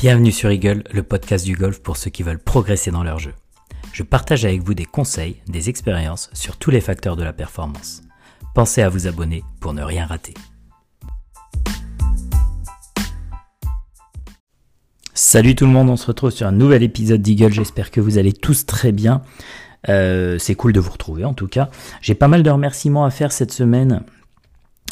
Bienvenue sur Eagle, le podcast du golf pour ceux qui veulent progresser dans leur jeu. Je partage avec vous des conseils, des expériences sur tous les facteurs de la performance. Pensez à vous abonner pour ne rien rater. Salut tout le monde, on se retrouve sur un nouvel épisode d'Eagle, j'espère que vous allez tous très bien. Euh, c'est cool de vous retrouver en tout cas. J'ai pas mal de remerciements à faire cette semaine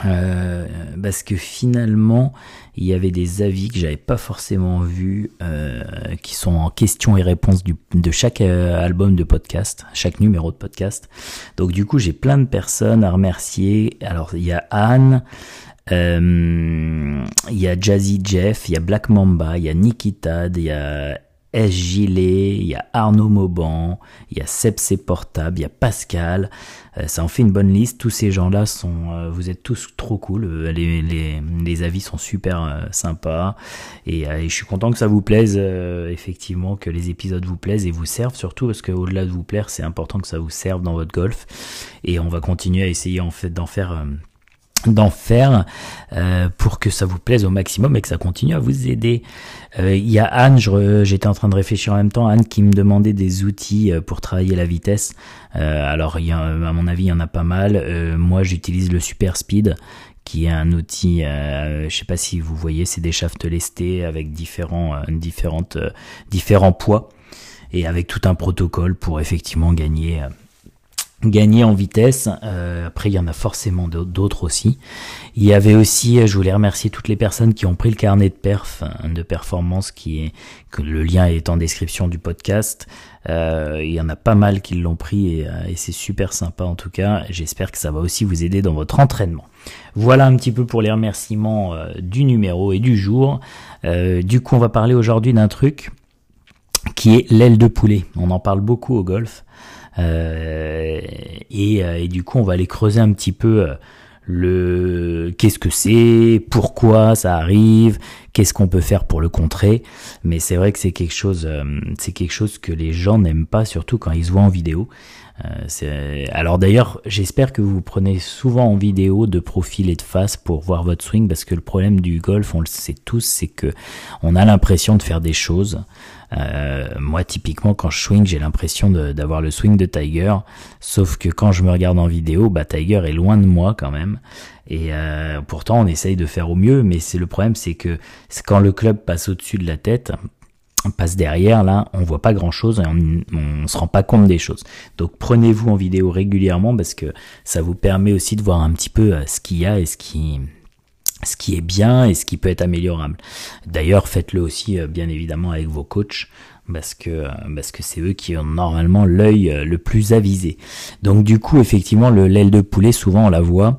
euh, parce que finalement, il y avait des avis que j'avais pas forcément vus, euh, qui sont en questions et réponses du, de chaque euh, album de podcast, chaque numéro de podcast. Donc du coup, j'ai plein de personnes à remercier. Alors il y a Anne, euh, il y a Jazzy Jeff, il y a Black Mamba, il y a Nikita, il y a S. Gilet, il y a Arnaud Mauban, il y a Sepsé Portable, il y a Pascal. Euh, ça en fait une bonne liste. Tous ces gens-là sont, euh, vous êtes tous trop cool. Euh, les, avis sont super sympas et, je suis content que ça vous plaise. effectivement, que les épisodes vous plaisent et vous servent surtout parce qu'au-delà de vous plaire, c'est important que ça vous serve dans votre golf. Et on va continuer à essayer en fait d'en faire d'en faire euh, pour que ça vous plaise au maximum et que ça continue à vous aider. Euh, il y a Anne, j'étais en train de réfléchir en même temps, Anne qui me demandait des outils euh, pour travailler la vitesse. alors à mon avis il y en a pas mal. moi j'utilise le Super Speed qui est un outil, je sais pas si vous voyez, c'est des shafts lestés avec différents, différentes, différents poids et avec tout un protocole pour effectivement gagner gagner en vitesse. Euh, après, il y en a forcément d'autres aussi. Il y avait aussi, je voulais remercier toutes les personnes qui ont pris le carnet de perf, hein, de performance, qui est que le lien est en description du podcast. Euh, il y en a pas mal qui l'ont pris et, euh, et c'est super sympa en tout cas. J'espère que ça va aussi vous aider dans votre entraînement. Voilà un petit peu pour les remerciements du numéro et du jour. du coup, on va parler aujourd'hui d'un truc qui est l'aile de poulet. On en parle beaucoup au golf. Euh, et, euh, et, du coup, on va aller creuser un petit peu euh, le qu'est-ce que c'est, pourquoi ça arrive, qu'est-ce qu'on peut faire pour le contrer. Mais c'est vrai que c'est quelque chose, c'est quelque chose que les gens n'aiment pas, surtout quand ils se voient en vidéo. Euh, alors d'ailleurs, j'espère que vous prenez souvent en vidéo de profil et de face pour voir votre swing, parce que le problème du golf, on le sait tous, c'est que on a l'impression de faire des choses. Euh, moi, typiquement, quand je swing, j'ai l'impression d'avoir le swing de Tiger, sauf que quand je me regarde en vidéo, bah Tiger est loin de moi quand même. Et euh, pourtant, on essaye de faire au mieux, mais c'est le problème, c'est que quand le club passe au-dessus de la tête, passe derrière, là, on voit pas grand chose et on, on se rend pas compte des choses. Donc prenez-vous en vidéo régulièrement parce que ça vous permet aussi de voir un petit peu euh, ce qu'il y a et ce qui, ce qui est bien et ce qui peut être améliorable. D'ailleurs, faites-le aussi euh, bien évidemment avec vos coachs parce que euh, parce que c'est eux qui ont normalement l'œil le plus avisé. Donc du coup, effectivement, le l'aile de poulet, souvent on la voit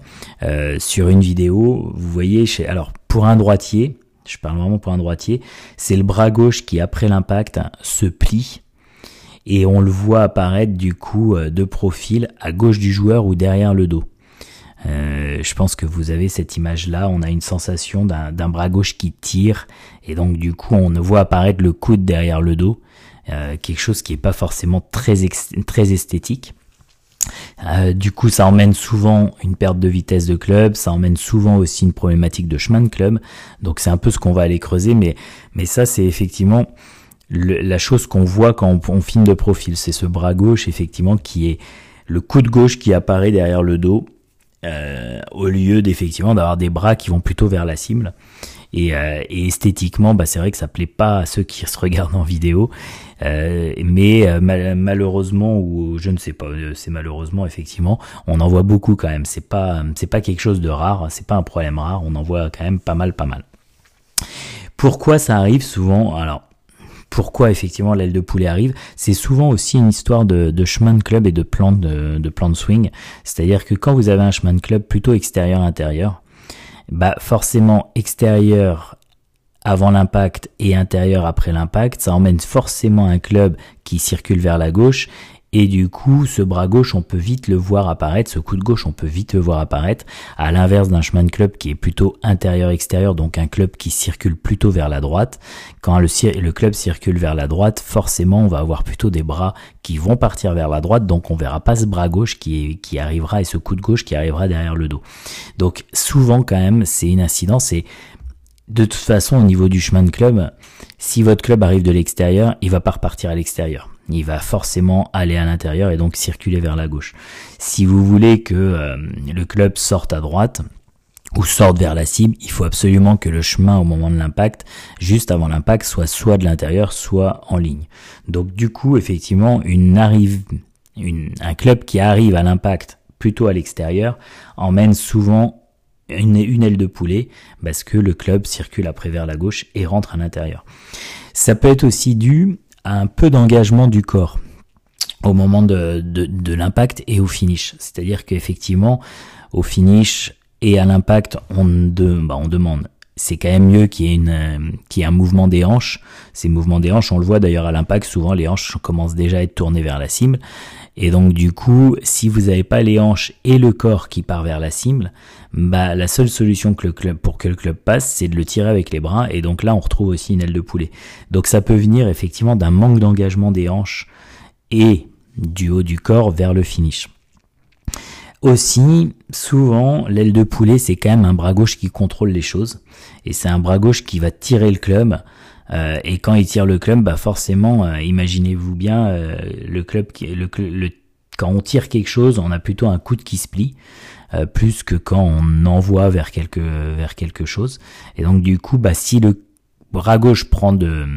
sur une vidéo. Vous voyez, chez, alors pour un droitier, je parle vraiment pour un droitier, c'est le bras gauche qui après l'impact se plie et on le voit apparaître du coup euh, de profil à gauche du joueur ou derrière le dos. Euh, je pense que vous avez cette image-là, on a une sensation d'un bras gauche qui tire, et donc du coup on voit apparaître le coude derrière le dos, euh, quelque chose qui n'est pas forcément très, très esthétique. Euh, du coup, ça emmène souvent une perte de vitesse de club, ça emmène souvent aussi une problématique de chemin de club. Donc c'est un peu ce qu'on va aller creuser, mais, mais ça c'est effectivement la chose qu'on voit quand on, filme de profil, c'est ce bras gauche effectivement qui est le coup de gauche qui apparaît derrière le dos, euh, au lieu d'effectivement d'avoir des bras qui vont plutôt vers la cible. Et, euh, et esthétiquement, bah, c'est vrai que ça plaît pas à ceux qui se regardent en vidéo. Euh, mais malheureusement ou je ne sais pas, c'est malheureusement effectivement, on en voit beaucoup quand même. C'est pas c'est pas quelque chose de rare, c'est pas un problème rare. On en voit quand même pas mal, pas mal. Pourquoi ça arrive souvent? Alors pourquoi effectivement l'aile de poulet arrive, c'est souvent aussi une histoire de, chemin de club et de plan de, de plan de swing. C'est-à-dire que quand vous avez un chemin de club plutôt extérieur-intérieur, bah forcément extérieur avant l'impact et intérieur après l'impact, ça emmène forcément un club qui circule vers la gauche et du coup, ce bras gauche, on peut vite le voir apparaître, ce coup de gauche, on peut vite le voir apparaître, à l'inverse d'un chemin de club qui est plutôt intérieur-extérieur, donc un club qui circule plutôt vers la droite. Quand le, club circule vers la droite, forcément, on va avoir plutôt des bras qui vont partir vers la droite, donc on verra pas ce bras gauche qui arrivera et ce coup de gauche qui arrivera derrière le dos. Donc souvent, quand même, c'est une incidence et de toute façon, au niveau du chemin de club, si votre club arrive de l'extérieur, il va pas repartir à l'extérieur. Il va forcément aller à l'intérieur et donc circuler vers la gauche. Si vous voulez que euh, le club sorte à droite ou sorte vers la cible, il faut absolument que le chemin au moment de l'impact, juste avant l'impact, soit soit de l'intérieur, soit en ligne. Donc du coup, effectivement, une arrive, une, un club qui arrive à l'impact plutôt à l'extérieur emmène souvent une, aile de poulet parce que le club circule après vers la gauche et rentre à l'intérieur. Ça peut être aussi dû un peu d'engagement du corps au moment de, l'impact et au finish. C'est-à-dire qu'effectivement, au finish et à l'impact, on, bah on demande c'est quand même mieux qu'il y ait une qu'il y ait un mouvement des hanches. Ces mouvements des hanches, on le voit d'ailleurs à l'impact, souvent les hanches commencent déjà à être tournées vers la cible. Et donc du coup, si vous n'avez pas les hanches et le corps qui part vers la cible, bah la seule solution pour que le club passe, c'est de le tirer avec les bras. Et donc là, on retrouve aussi une aile de poulet. Donc ça peut venir effectivement d'un manque d'engagement des hanches et du haut du corps vers le finish. Aussi, souvent, l'aile de poulet, c'est quand même un bras gauche qui contrôle les choses. Et c'est un bras gauche qui va tirer le club et quand il tire le club, bah forcément, euh, imaginez-vous bien euh, le club qui, le, le, quand on tire quelque chose, on a plutôt un coude qui se plie. plus que quand on envoie vers quelque vers quelque chose et donc du coup bah si le bras gauche prend de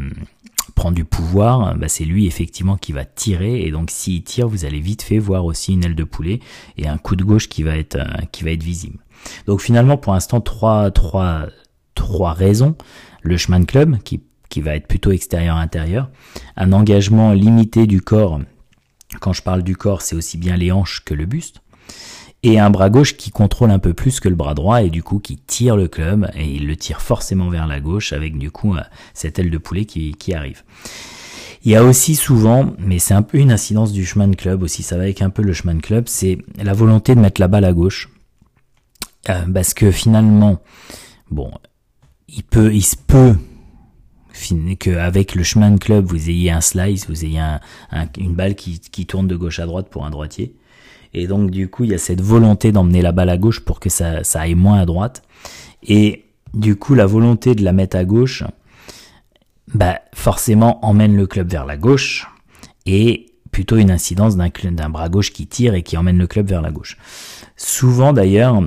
prend du pouvoir, bah c'est lui effectivement qui va tirer et donc s'il tire, vous allez vite fait voir aussi une aile de poulet et un coup de gauche qui va être qui va être visible. Donc finalement pour l'instant trois trois trois raisons le chemin de club qui qui va être plutôt extérieur-intérieur, un engagement limité du corps, quand je parle du corps, c'est aussi bien les hanches que le buste, et un bras gauche qui contrôle un peu plus que le bras droit et du coup qui tire le club et il le tire forcément vers la gauche avec du coup euh, cette aile de poulet qui, arrive. Il y a aussi souvent, mais c'est un peu une incidence du chemin de club aussi, ça va avec un peu le chemin de club, c'est la volonté de mettre la balle à gauche. Euh, parce que finalement, bon, il peut, il se peut qu'avec le chemin de club, vous ayez un slice, vous ayez une balle qui, tourne de gauche à droite pour un droitier. Et donc du coup, il y a cette volonté d'emmener la balle à gauche pour que ça, ça aille moins à droite. Et du coup, la volonté de la mettre à gauche, bah forcément emmène le club vers la gauche et plutôt une incidence d'un bras gauche qui tire et qui emmène le club vers la gauche. Souvent d'ailleurs,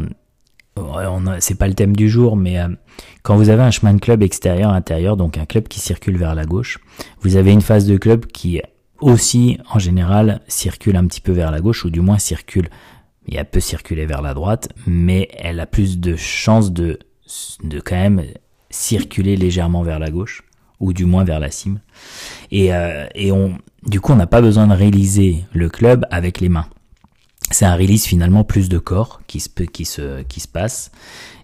c'est pas le thème du jour, mais euh, quand vous avez un chemin de club extérieur-intérieur, donc un club qui circule vers la gauche, vous avez une phase de club qui aussi, en général, circule un petit peu vers la gauche, ou du moins circule, et elle peut circuler vers la droite, mais elle a plus de chances de, quand même circuler légèrement vers la gauche, ou du moins vers la cime. Et, euh, et on, du coup, on n'a pas besoin de réaliser le club avec les mains c'est un release finalement plus de corps qui se, qui se, qui se passe.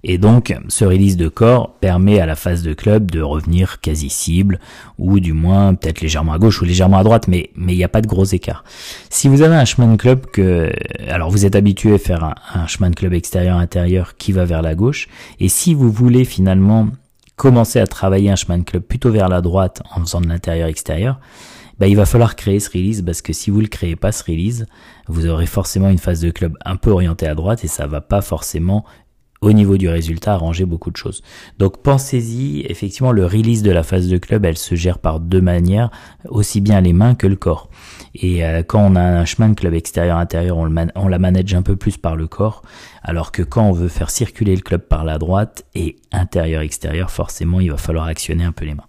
Et donc, ce release de corps permet à la phase de club de revenir quasi cible, ou du moins peut-être légèrement à gauche ou légèrement à droite, mais mais il n'y a pas de gros écart. Si vous avez un chemin de club que, alors vous êtes habitué à faire un, un chemin de club extérieur-intérieur qui va vers la gauche, et si vous voulez finalement commencer à travailler un chemin de club plutôt vers la droite en faisant de l'intérieur-extérieur, bah, il va falloir créer ce release parce que si vous le créez pas ce release, vous aurez forcément une phase de club un peu orientée à droite et ça va pas forcément au niveau du résultat arranger beaucoup de choses. Donc pensez-y, effectivement le release de la phase de club, elle se gère par deux manières, aussi bien les mains que le corps. Et euh, quand on a un chemin de club extérieur-intérieur, on, on la manage un peu plus par le corps, alors que quand on veut faire circuler le club par la droite et intérieur-extérieur, forcément il va falloir actionner un peu les mains.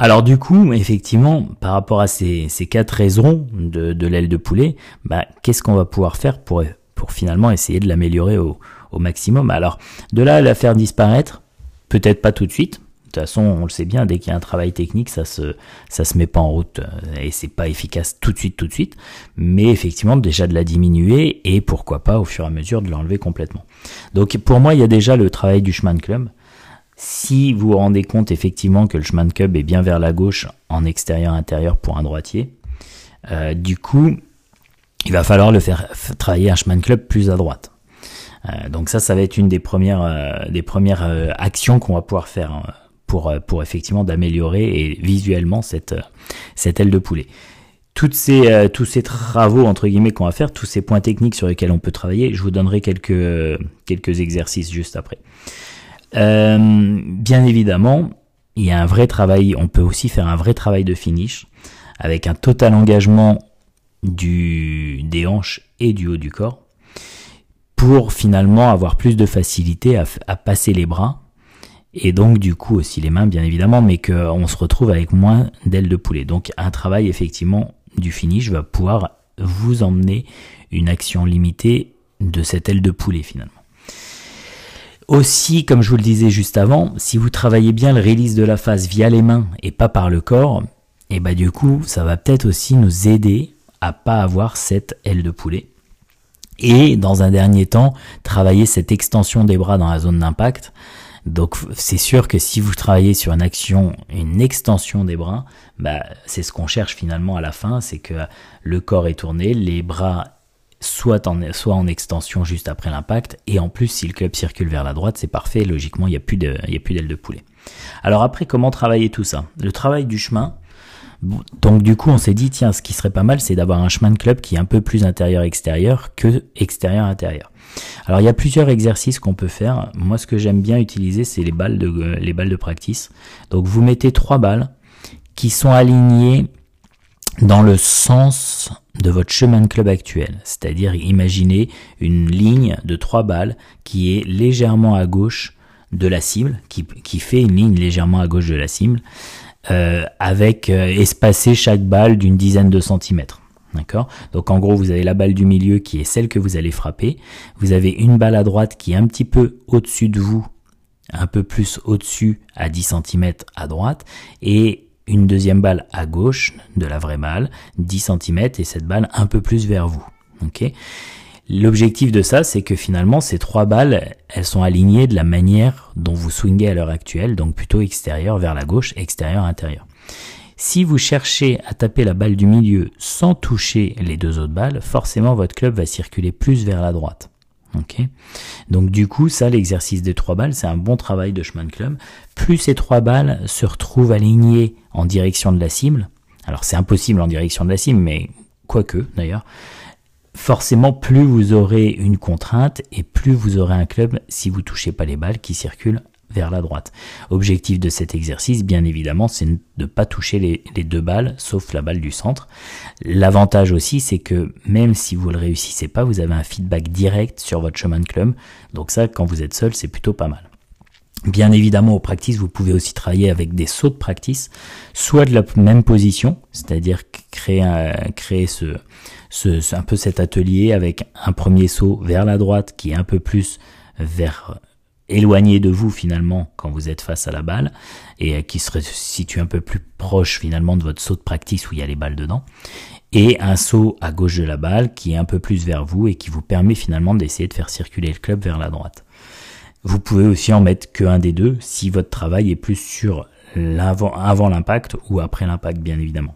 Alors du coup, effectivement, par rapport à ces, quatre raisons de, l'aile de poulet, bah, qu'est-ce qu'on va pouvoir faire pour, pour finalement essayer de l'améliorer au, maximum? Alors de là à la faire disparaître, peut-être pas tout de suite. De toute façon, on le sait bien, dès qu'il y a un travail technique, ça se ça se met pas en route euh, et c'est pas efficace tout de suite, tout de suite. Mais effectivement, déjà de la diminuer et pourquoi pas au fur et à mesure de l'enlever complètement. Donc pour moi, il y a déjà le travail du chemin de club si vous vous rendez compte effectivement que le chemin de cub est bien vers la gauche en extérieur-intérieur pour un droitier, euh, du coup, il va falloir le faire travailler un chemin de club plus à droite. Euh, donc ça, ça va être une des premières, euh, des premières actions qu'on va pouvoir faire hein, pour, pour effectivement d'améliorer et visuellement cette, cette aile de poulet. Toutes ces, tous ces travaux entre guillemets qu'on va faire, tous ces points techniques sur lesquels on peut travailler, je vous donnerai quelques, quelques exercices juste après. Euh, bien évidemment, il y a un vrai travail, on peut aussi faire un vrai travail de finish avec un total engagement du, des hanches et du haut du corps pour finalement avoir plus de facilité à, à passer les bras et donc du coup aussi les mains bien évidemment, mais qu'on se retrouve avec moins d'ailes de poulet. Donc un travail effectivement du finish va pouvoir vous emmener une action limitée de cette aile de poulet finalement. Aussi, comme je vous le disais juste avant, si vous travaillez bien le release de la face via les mains et pas par le corps, et eh bah du coup, ça va peut-être aussi nous aider à pas avoir cette aile de poulet. Et dans un dernier temps, travailler cette extension des bras dans la zone d'impact. Donc c'est sûr que si vous travaillez sur une action, une extension des bras, bah, c'est ce qu'on cherche finalement à la fin, c'est que le corps est tourné, les bras soit en, soit en extension juste après l'impact, et en plus si le club circule vers la droite, c'est parfait, logiquement il n'y a plus d'aile de poulet. Alors après, comment travailler tout ça? Le travail du chemin, donc du coup on s'est dit, tiens, ce qui serait pas mal, c'est d'avoir un chemin de club qui est un peu plus intérieur-extérieur que extérieur-intérieur. Alors il y a plusieurs exercices qu'on peut faire. Moi ce que j'aime bien utiliser, c'est les balles de, les balles de practice. Donc vous mettez trois balles qui sont alignées dans le sens de votre chemin de club actuel. C'est-à-dire, imaginez une ligne de trois balles qui est légèrement à gauche de la cible, qui, qui fait une ligne légèrement à gauche de la cible, euh, avec euh, espacé chaque balle d'une dizaine de centimètres. D'accord? Donc en gros, vous avez la balle du milieu qui est celle que vous allez frapper. Vous avez une balle à droite qui est un petit peu au-dessus de vous, un peu plus au-dessus à 10 cm à droite, et une deuxième balle à gauche de la vraie balle, 10 cm, et cette balle un peu plus vers vous. L'objectif de ça, c'est que finalement, ces trois balles, elles sont alignées de la manière dont vous swingez à l'heure actuelle, donc plutôt extérieur vers la gauche, extérieur, intérieur. Si vous cherchez à taper la balle du milieu sans toucher les deux autres balles, forcément votre club va circuler plus vers la droite. Donc du coup, ça, l'exercice des trois balles, c'est un bon travail de chemin de club. Plus ces trois balles se retrouvent alignées en direction de la cible, alors c'est impossible en direction de la cible, mais quoique d'ailleurs, forcément plus vous aurez une contrainte et plus vous aurez un club si vous touchez pas les balles qui circulent vers la droite. Objectif de cet exercice, bien évidemment, c'est de ne pas toucher les, deux balles, sauf la balle du centre. L'avantage aussi, c'est que même si vous le réussissez pas, vous avez un feedback direct sur votre chemin de club. Donc ça, quand vous êtes seul, c'est plutôt pas mal. Bien évidemment, au practice, vous pouvez aussi travailler avec des sauts de practice, soit de la même position, c'est-à-dire créer, un peu cet atelier avec un premier saut vers la droite qui est un peu plus vers éloigné de vous finalement quand vous êtes face à la balle et qui se situe un peu plus proche finalement de votre saut de practice où il y a les balles dedans et un saut à gauche de la balle qui est un peu plus vers vous et qui vous permet finalement d'essayer de faire circuler le club vers la droite. Vous pouvez aussi en mettre que un des deux si votre travail est plus sur l'avant avant l'impact ou après l'impact bien évidemment.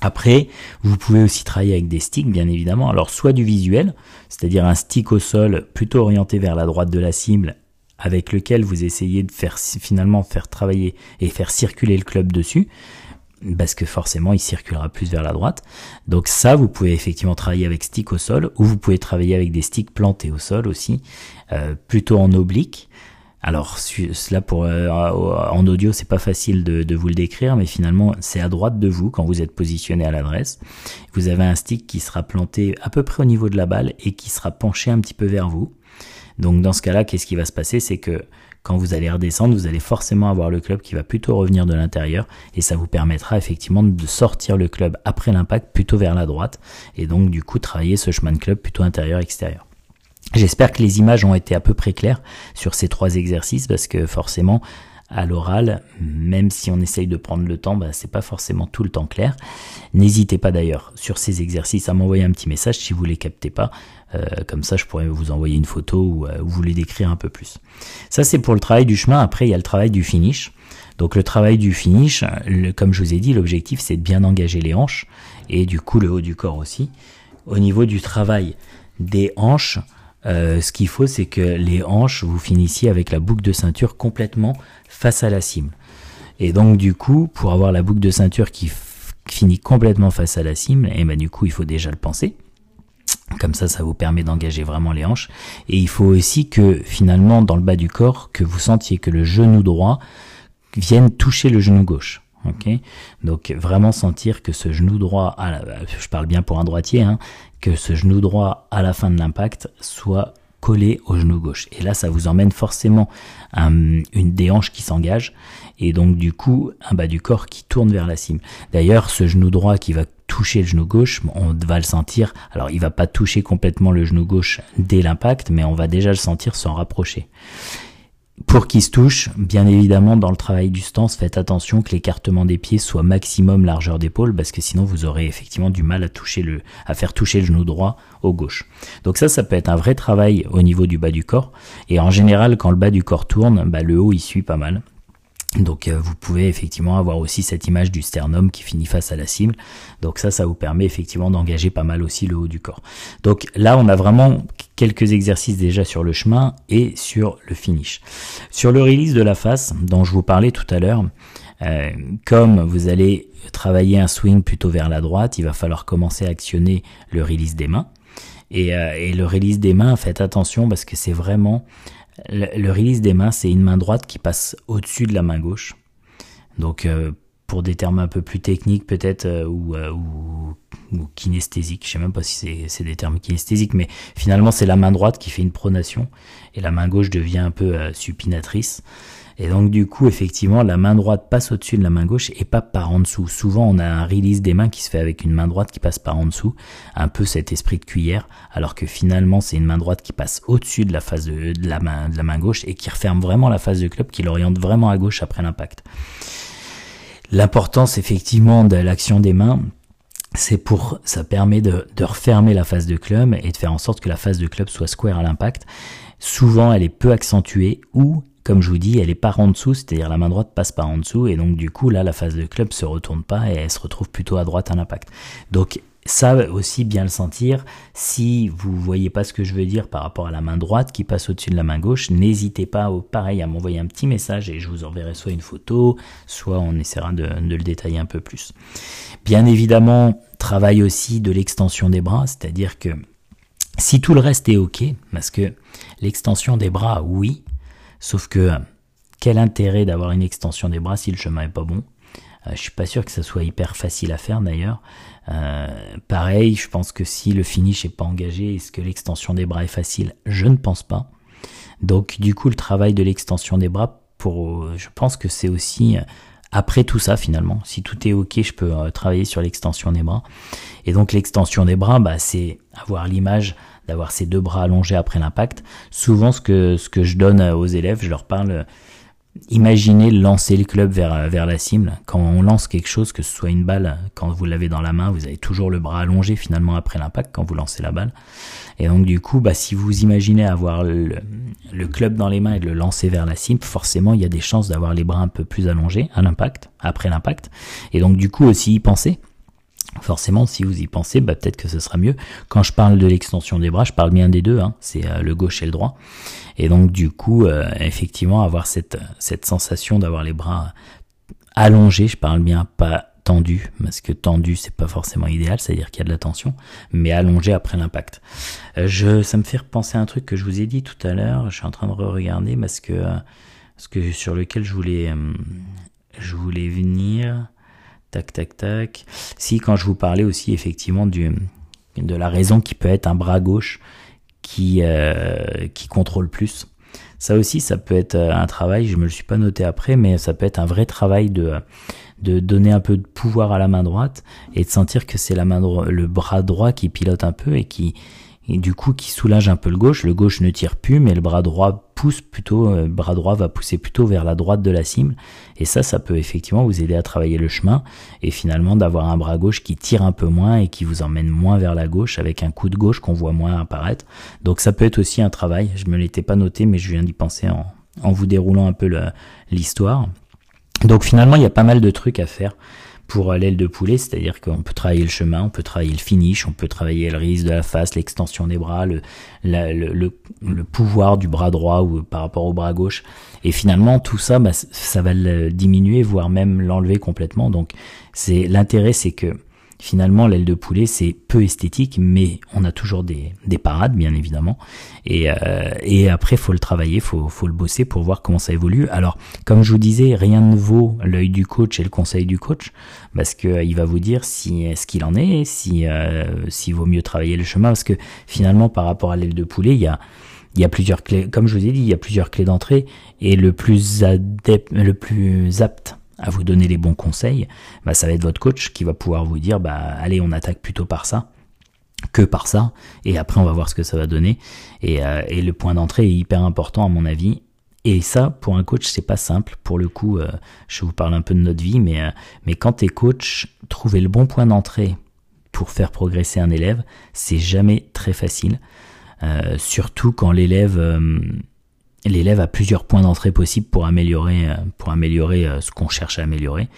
Après, vous pouvez aussi travailler avec des sticks, bien évidemment. Alors, soit du visuel, c'est-à-dire un stick au sol plutôt orienté vers la droite de la cible avec lequel vous essayez de faire finalement faire travailler et faire circuler le club dessus parce que forcément il circulera plus vers la droite. Donc ça, vous pouvez effectivement travailler avec stick au sol, ou vous pouvez travailler avec des sticks plantés au sol aussi, euh, plutôt en oblique. Alors cela pour euh, en audio c'est pas facile de, de, vous le décrire, mais finalement c'est à droite de vous quand vous êtes positionné à l'adresse. Vous avez un stick qui sera planté à peu près au niveau de la balle et qui sera penché un petit peu vers vous. Donc dans ce cas-là, qu'est-ce qui va se passer? C'est que quand vous allez redescendre, vous allez forcément avoir le club qui va plutôt revenir de l'intérieur et ça vous permettra effectivement de sortir le club après l'impact plutôt vers la droite et donc du coup travailler ce chemin de club plutôt intérieur-extérieur. J'espère que les images ont été à peu près claires sur ces trois exercices parce que forcément à l'oral, même si on essaye de prendre le temps, bah, c'est pas forcément tout le temps clair. N'hésitez pas d'ailleurs sur ces exercices à m'envoyer un petit message si vous les captez pas. Euh, comme ça, je pourrais vous envoyer une photo ou euh, vous les décrire un peu plus. Ça, c'est pour le travail du chemin. Après, il y a le travail du finish. Donc le travail du finish, comme je vous ai dit, l'objectif c'est de bien engager les hanches et du coup le haut du corps aussi. Au niveau du travail des hanches, euh, ce qu'il faut c'est que les hanches, vous finissiez avec la boucle de ceinture complètement face à la cible. Et donc du coup, pour avoir la boucle de ceinture qui finit complètement face à la cible, et eh ben du coup il faut déjà le penser. Comme ça, ça vous permet d'engager vraiment les hanches. Et il faut aussi que finalement, dans le bas du corps, que vous sentiez que le genou droit vienne toucher le genou gauche. Ok, donc vraiment sentir que ce genou droit, je parle bien pour un droitier, hein, que ce genou droit à la fin de l'impact soit collé au genou gauche. Et là, ça vous emmène forcément une des hanches qui s'engage et donc du coup un bas du corps qui tourne vers la cime. D'ailleurs, ce genou droit qui va toucher le genou gauche, on va le sentir. Alors, il va pas toucher complètement le genou gauche dès l'impact, mais on va déjà le sentir s'en rapprocher. Pour qu'il se touche, bien évidemment, dans le travail du stance, faites attention que l'écartement des pieds soit maximum largeur d'épaule, parce que sinon vous aurez effectivement du mal à toucher le, à faire toucher le genou droit au gauche. Donc ça, ça peut être un vrai travail au niveau du bas du corps. Et en général, quand le bas du corps tourne, bah, le haut il suit pas mal. Donc euh, vous pouvez effectivement avoir aussi cette image du sternum qui finit face à la cible. Donc ça, ça vous permet effectivement d'engager pas mal aussi le haut du corps. Donc là, on a vraiment quelques exercices déjà sur le chemin et sur le finish. Sur le release de la face, dont je vous parlais tout à l'heure, euh, comme vous allez travailler un swing plutôt vers la droite, il va falloir commencer à actionner le release des mains. Et, euh, et le release des mains, faites attention parce que c'est vraiment le, release des mains, c'est une main droite qui passe au-dessus de la main gauche. Donc, euh, pour des termes un peu plus techniques peut-être euh, ou, euh, ou, ou, kinesthésiques, je sais même pas si c'est des termes kinesthésiques, mais finalement c'est la main droite qui fait une pronation et la main gauche devient un peu supinatrice. Et donc du coup, effectivement, la main droite passe au-dessus de la main gauche et pas par en dessous. Souvent, on a un release des mains qui se fait avec une main droite qui passe par en dessous, un peu cet esprit de cuillère, alors que finalement, c'est une main droite qui passe au-dessus de la face de, la main, de la main gauche et qui referme vraiment la face de club, qui l'oriente vraiment à gauche après l'impact. L'importance effectivement de l'action des mains, c'est pour, ça permet de, de, refermer la face de club et de faire en sorte que la face de club soit square à l'impact. Souvent, elle est peu accentuée ou comme je vous dis, elle est par en dessous, c'est-à-dire la main droite passe par en dessous, et donc du coup là la phase de club se retourne pas et elle se retrouve plutôt à droite à l'impact. Donc ça aussi bien le sentir. Si vous voyez pas ce que je veux dire par rapport à la main droite qui passe au-dessus de la main gauche, n'hésitez pas, pareil, à m'envoyer un petit message et je vous enverrai soit une photo, soit on essaiera de le détailler un peu plus. Bien évidemment, travail aussi de l'extension des bras, c'est-à-dire que si tout le reste est ok, parce que l'extension des bras, oui, Sauf que quel intérêt d'avoir une extension des bras si le chemin est pas bon? Euh, Je suis pas sûr que ça soit hyper facile à faire d'ailleurs. Euh, pareil, je pense que si le finish est pas engagé, est-ce que l'extension des bras est facile? Je ne pense pas. Donc du coup, le travail de l'extension des bras, pour, je pense que c'est aussi euh, après tout ça finalement. Si tout est ok, je peux travailler sur l'extension des bras. Et donc l'extension des bras, bah, c'est avoir l'image d'avoir ses deux bras allongés après l'impact. Souvent, ce que, ce que je donne aux élèves, je leur parle, imaginez lancer le club vers, vers la cible. Quand on lance quelque chose, que ce soit une balle, quand vous l'avez dans la main, vous avez toujours le bras allongé finalement après l'impact quand vous lancez la balle. Et donc du coup, bah, si vous imaginez avoir le, le club dans les mains et de le lancer vers la cible, forcément il y a des chances d'avoir les bras un peu plus allongés à l'impact, après l'impact. Et donc du coup aussi y penser Forcément, si vous y pensez, bah, peut-être que ce sera mieux. Quand je parle de l'extension des bras, je parle bien des deux, hein. c'est euh, le gauche et le droit. Et donc du coup, euh, effectivement, avoir cette, sensation d'avoir les bras allongés, je parle bien pas tendu, parce que tendu c'est pas forcément idéal, c'est-à-dire qu'il y a de la tension, mais allongé après l'impact. Euh, je, ça me fait repenser à un truc que je vous ai dit tout à l'heure, je suis en train de re-regarder parce que, parce que sur lequel je voulais, je voulais venir. Tac, tac, tac. Si, quand je vous parlais aussi effectivement du, de la raison qui peut être un bras gauche qui, euh, qui contrôle plus. Ça aussi, ça peut être euh, un travail, je me le suis pas noté après, mais ça peut être un vrai travail de, de donner un peu de pouvoir à la main droite et de sentir que c'est la main le bras droit qui pilote un peu et qui, du coup qui soulage un peu le gauche. Le gauche ne tire plus, mais le bras droit pousse plutôt, euh, le bras droit va pousser plutôt vers la droite de la cible. Et ça, ça peut effectivement vous aider à travailler le chemin et finalement d'avoir un bras gauche qui tire un peu moins et qui vous emmène moins vers la gauche avec un coup de gauche qu'on voit moins apparaître. Donc ça peut être aussi un travail. Je me l'étais pas noté, mais je viens d'y penser en, en vous déroulant un peu l'histoire. Donc finalement, il y a pas mal de trucs à faire pour l'aile de poulet, c'est-à-dire qu'on peut travailler le chemin, on peut travailler le finish, on peut travailler le risque de la face, l'extension des bras, le, le, le, pouvoir du bras droit ou par rapport au bras gauche. Et finalement, tout ça, bah, ça va le diminuer, voire même l'enlever complètement. Donc, c'est l'intérêt, c'est que finalement l'aile de poulet c'est peu esthétique, mais on a toujours des, des parades bien évidemment. Et, euh, et après faut le travailler, faut, faut le bosser pour voir comment ça évolue. Alors comme je vous disais, rien ne vaut l'œil du coach et le conseil du coach, parce que euh, il va vous dire si ce qu'il en est, si euh, s'il vaut mieux travailler le chemin, parce que finalement par rapport à l'aile de poulet, il y a il y a plusieurs clés, comme je vous ai dit, il y a plusieurs clés d'entrée et le plus adepte, le plus apte à vous donner les bons conseils, bah, ça va être votre coach qui va pouvoir vous dire bah allez on attaque plutôt par ça que par ça et après on va voir ce que ça va donner. Et, euh, et le point d'entrée est hyper important à mon avis. Et ça pour un coach c'est pas simple. Pour le coup euh, je vous parle un peu de notre vie mais euh, mais quand t'es coach trouver le bon point d'entrée pour faire progresser un élève c'est jamais très facile. Surtout quand l'élève l'élève a plusieurs points d'entrée possibles pour améliorer, euh, pour améliorer euh, ce qu'on cherche à améliorer.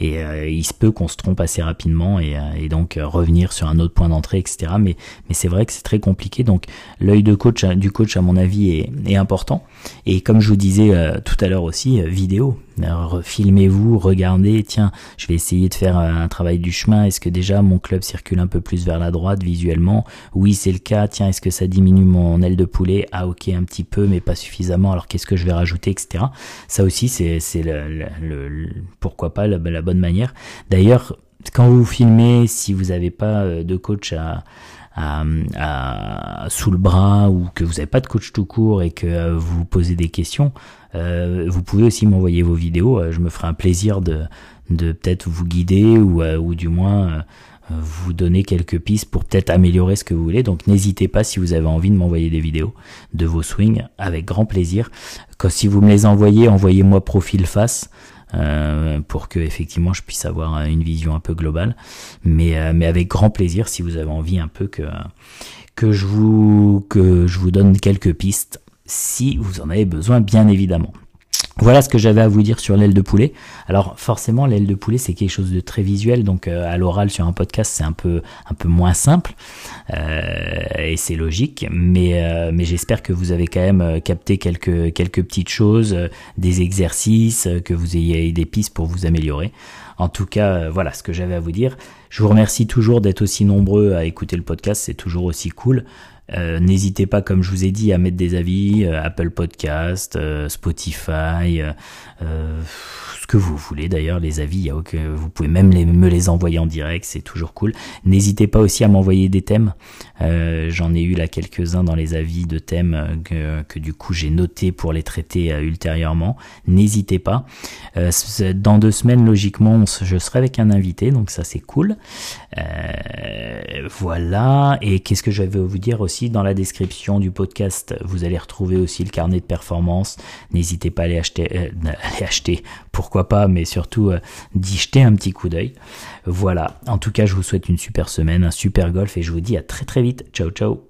Et euh, il se peut qu'on se trompe assez rapidement et, donc revenir sur un autre point d'entrée, etc. Mais, c'est vrai que c'est très compliqué. Donc l'œil de coach, du coach, à mon avis, est important. Et comme je vous disais tout à l'heure aussi, vidéo. Filmez-vous, regardez, tiens, je vais essayer de faire un travail du chemin. Est-ce que déjà mon club circule un peu plus vers la droite visuellement? Oui, c'est le cas. Tiens, est-ce que ça diminue mon aile de poulet? Ah ok, un petit peu, mais pas suffisamment. Alors qu'est-ce que je vais rajouter, etc. Ça aussi, c'est le, pourquoi pas la, la bonne manière. D'ailleurs, quand vous filmez, si vous n'avez pas euh, de coach sous le bras ou que vous n'avez pas de coach tout court et que euh, vous posez des questions, vous pouvez aussi m'envoyer vos vidéos. Euh, je me ferai un plaisir de, de peut-être vous guider ou, ou du moins vous donner quelques pistes pour peut-être améliorer ce que vous voulez. Donc n'hésitez pas si vous avez envie de m'envoyer des vidéos de vos swings avec grand plaisir. Quand si vous me les envoyez, envoyez-moi profil face. Euh, pour que effectivement je puisse avoir une vision un peu globale. Mais, euh, mais avec grand plaisir si vous avez envie un peu que, que, je vous, que je vous donne quelques pistes si vous en avez besoin bien évidemment. Voilà ce que j'avais à vous dire sur l'aile de poulet. Alors forcément l'aile de poulet c'est quelque chose de très visuel donc euh, à l'oral sur un podcast c'est un peu moins simple euh, et c'est logique mais euh, mais j'espère que vous avez quand même capté quelques quelques petites choses, des exercices, que vous ayez des pistes pour vous améliorer. En tout cas voilà ce que j'avais à vous dire. Je vous remercie toujours d'être aussi nombreux à écouter le podcast, c'est toujours aussi cool. Euh, n'hésitez pas, comme je vous ai dit, à mettre des avis, euh, Apple Podcast, euh, Spotify, que vous voulez d'ailleurs, les avis, vous pouvez même me les envoyer en direct, c'est toujours cool. N'hésitez pas aussi à m'envoyer des thèmes. J'en ai eu là quelques-uns dans les avis de thèmes que, du coup j'ai noté pour les traiter ultérieurement. N'hésitez pas. Dans deux semaines, logiquement, je serai avec un invité, donc ça c'est cool. voilà. Et qu'est-ce que je vais vous dire aussi? Dans la description du podcast, vous allez retrouver aussi le carnet de performance. N'hésitez pas à aller acheter, aller acheter. Pourquoi pas, mais surtout euh, d'y jeter un petit coup d'œil. Voilà, en tout cas je vous souhaite une super semaine, un super golf et je vous dis à très très vite. Ciao ciao